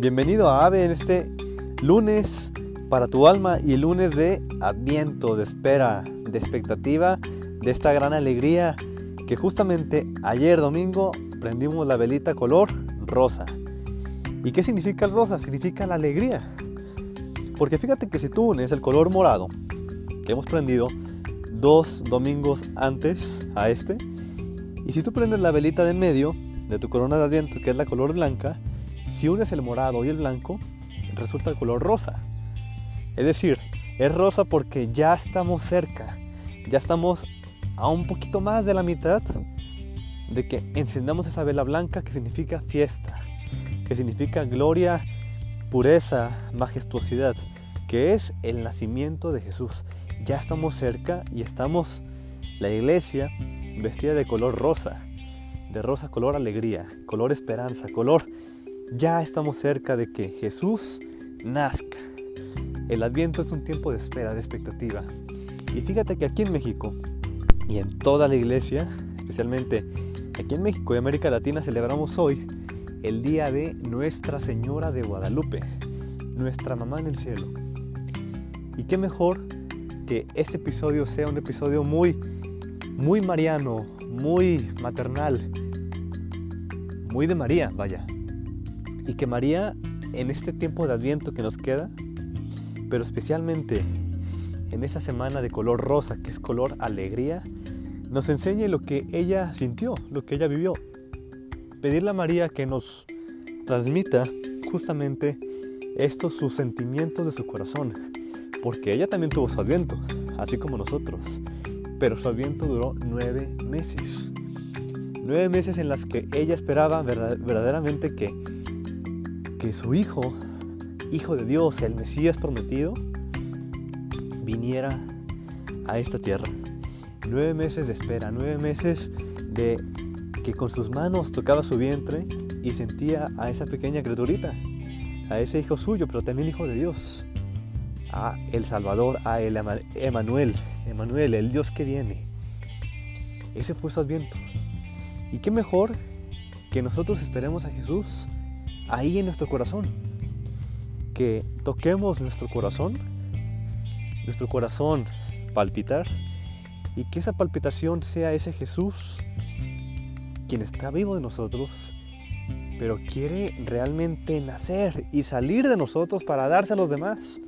Bienvenido a AVE en este lunes para tu alma y lunes de adviento, de espera, de expectativa, de esta gran alegría que justamente ayer domingo prendimos la velita color rosa. ¿Y qué significa el rosa? Significa la alegría. Porque fíjate que si tú unes el color morado que hemos prendido dos domingos antes a este, y si tú prendes la velita de en medio de tu corona de adviento, que es la color blanca, si unes el morado y el blanco, resulta el color rosa. Es decir, es rosa porque ya estamos cerca, ya estamos a un poquito más de la mitad de que encendamos esa vela blanca que significa fiesta, que significa gloria, pureza, majestuosidad, que es el nacimiento de Jesús. Ya estamos cerca y estamos, la iglesia, vestida de color rosa, de rosa color alegría, color esperanza, color ya estamos cerca de que Jesús nazca. El adviento es un tiempo de espera, de expectativa. Y fíjate que aquí en México y en toda la iglesia, especialmente aquí en México y América Latina, celebramos hoy el día de Nuestra Señora de Guadalupe, nuestra mamá en el cielo. Y qué mejor que este episodio sea un episodio muy, muy mariano, muy maternal, muy de María, vaya. Y que María, en este tiempo de adviento que nos queda, pero especialmente en esa semana de color rosa, que es color alegría, nos enseñe lo que ella sintió, lo que ella vivió. Pedirle a María que nos transmita justamente estos sus sentimientos de su corazón, porque ella también tuvo su adviento, así como nosotros, pero su adviento duró nueve meses. Nueve meses en las que ella esperaba verdaderamente que que su hijo, hijo de Dios, el Mesías prometido, viniera a esta tierra. Nueve meses de espera, nueve meses de que con sus manos tocaba su vientre y sentía a esa pequeña criaturita, a ese hijo suyo, pero también hijo de Dios, a el Salvador, a el Emanuel, Emanuel, el Dios que viene. Ese fue su adviento. Y qué mejor que nosotros esperemos a Jesús ahí en nuestro corazón. Que toquemos nuestro corazón, nuestro corazón palpitar y que esa palpitación sea ese Jesús quien está vivo de nosotros, pero quiere realmente nacer y salir de nosotros para darse a los demás.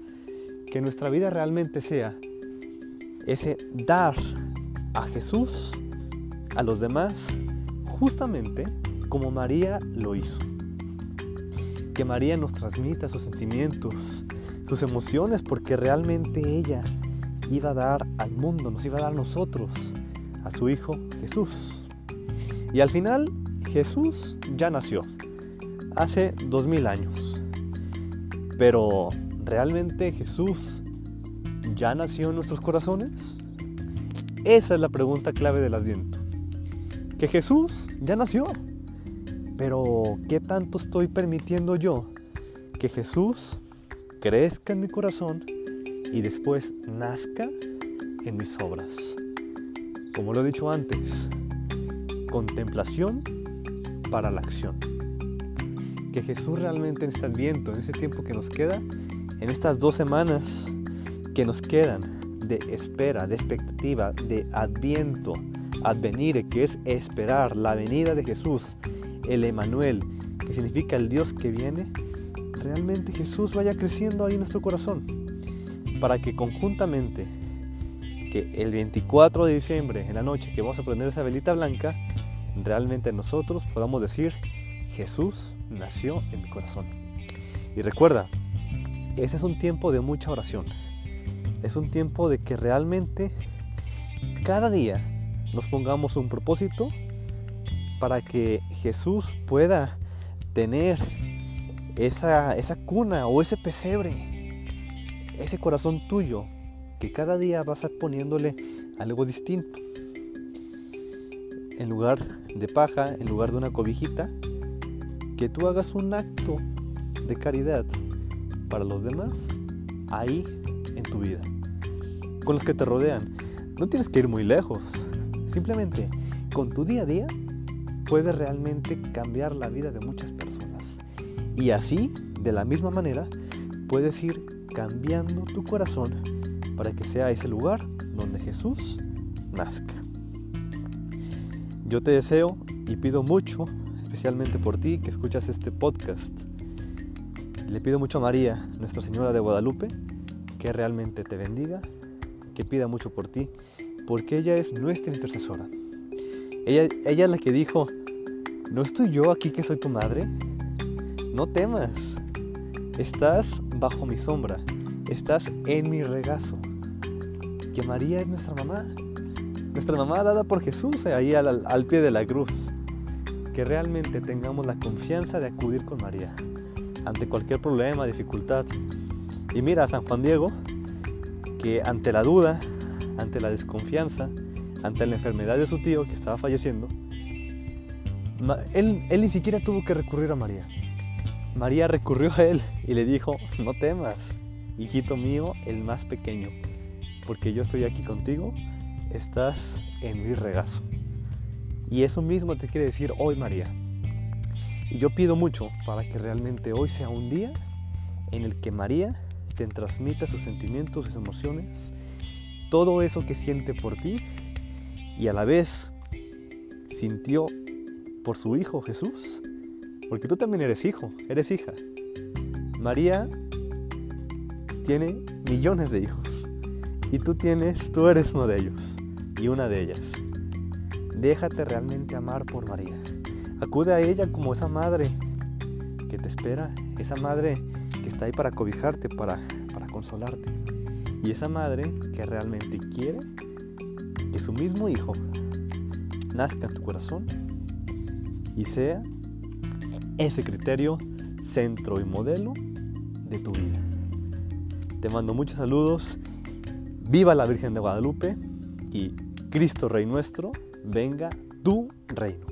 Que nuestra vida realmente sea ese dar a Jesús a los demás justamente como María lo hizo que María nos transmita sus sentimientos, sus emociones, porque realmente ella iba a dar al mundo, nos iba a dar a nosotros, a su Hijo Jesús. Y al final Jesús ya nació, hace dos mil años. Pero ¿realmente Jesús ya nació en nuestros corazones? Esa es la pregunta clave del Adviento. Que Jesús ya nació. Pero, ¿qué tanto estoy permitiendo yo que Jesús crezca en mi corazón y después nazca en mis obras? Como lo he dicho antes, contemplación para la acción. Que Jesús realmente en este adviento, en este tiempo que nos queda, en estas dos semanas que nos quedan de espera, de expectativa, de adviento, advenire, que es esperar la venida de Jesús el Emanuel, que significa el Dios que viene, realmente Jesús vaya creciendo ahí en nuestro corazón, para que conjuntamente, que el 24 de diciembre, en la noche, que vamos a prender esa velita blanca, realmente nosotros podamos decir, Jesús nació en mi corazón. Y recuerda, ese es un tiempo de mucha oración. Es un tiempo de que realmente cada día nos pongamos un propósito para que Jesús pueda tener esa, esa cuna o ese pesebre, ese corazón tuyo, que cada día vas a poniéndole algo distinto. En lugar de paja, en lugar de una cobijita, que tú hagas un acto de caridad para los demás ahí en tu vida, con los que te rodean. No tienes que ir muy lejos, simplemente con tu día a día puede realmente cambiar la vida de muchas personas. Y así de la misma manera puedes ir cambiando tu corazón para que sea ese lugar donde Jesús nazca. Yo te deseo y pido mucho, especialmente por ti que escuchas este podcast. Le pido mucho a María, Nuestra Señora de Guadalupe, que realmente te bendiga, que pida mucho por ti, porque ella es nuestra intercesora. Ella, ella es la que dijo, ¿no estoy yo aquí que soy tu madre? No temas, estás bajo mi sombra, estás en mi regazo. Que María es nuestra mamá, nuestra mamá dada por Jesús ahí al, al pie de la cruz. Que realmente tengamos la confianza de acudir con María ante cualquier problema, dificultad. Y mira a San Juan Diego, que ante la duda, ante la desconfianza, ante la enfermedad de su tío que estaba falleciendo, él, ni siquiera tuvo que recurrir a María. María recurrió a él y le dijo, no temas, hijito mío, el más pequeño, porque yo estoy aquí contigo, estás en mi regazo. Y eso mismo te quiere decir hoy María. Y yo pido mucho para que realmente hoy sea un día en el que María te transmita sus sentimientos, sus emociones, todo eso que siente por ti y a la vez sintió por su Hijo Jesús, porque tú también eres hijo, eres hija. María tiene millones de hijos y tú tienes, tú eres uno de ellos y una de ellas. Déjate realmente amar por María. Acude a ella como esa madre que te espera, esa madre que está ahí para cobijarte, para, para consolarte. Y esa madre que realmente quiere que su mismo hijo nazca en tu corazón y sea ese criterio centro y modelo de tu vida. Te mando muchos saludos. Viva la Virgen de Guadalupe y Cristo Rey nuestro, venga tu reino.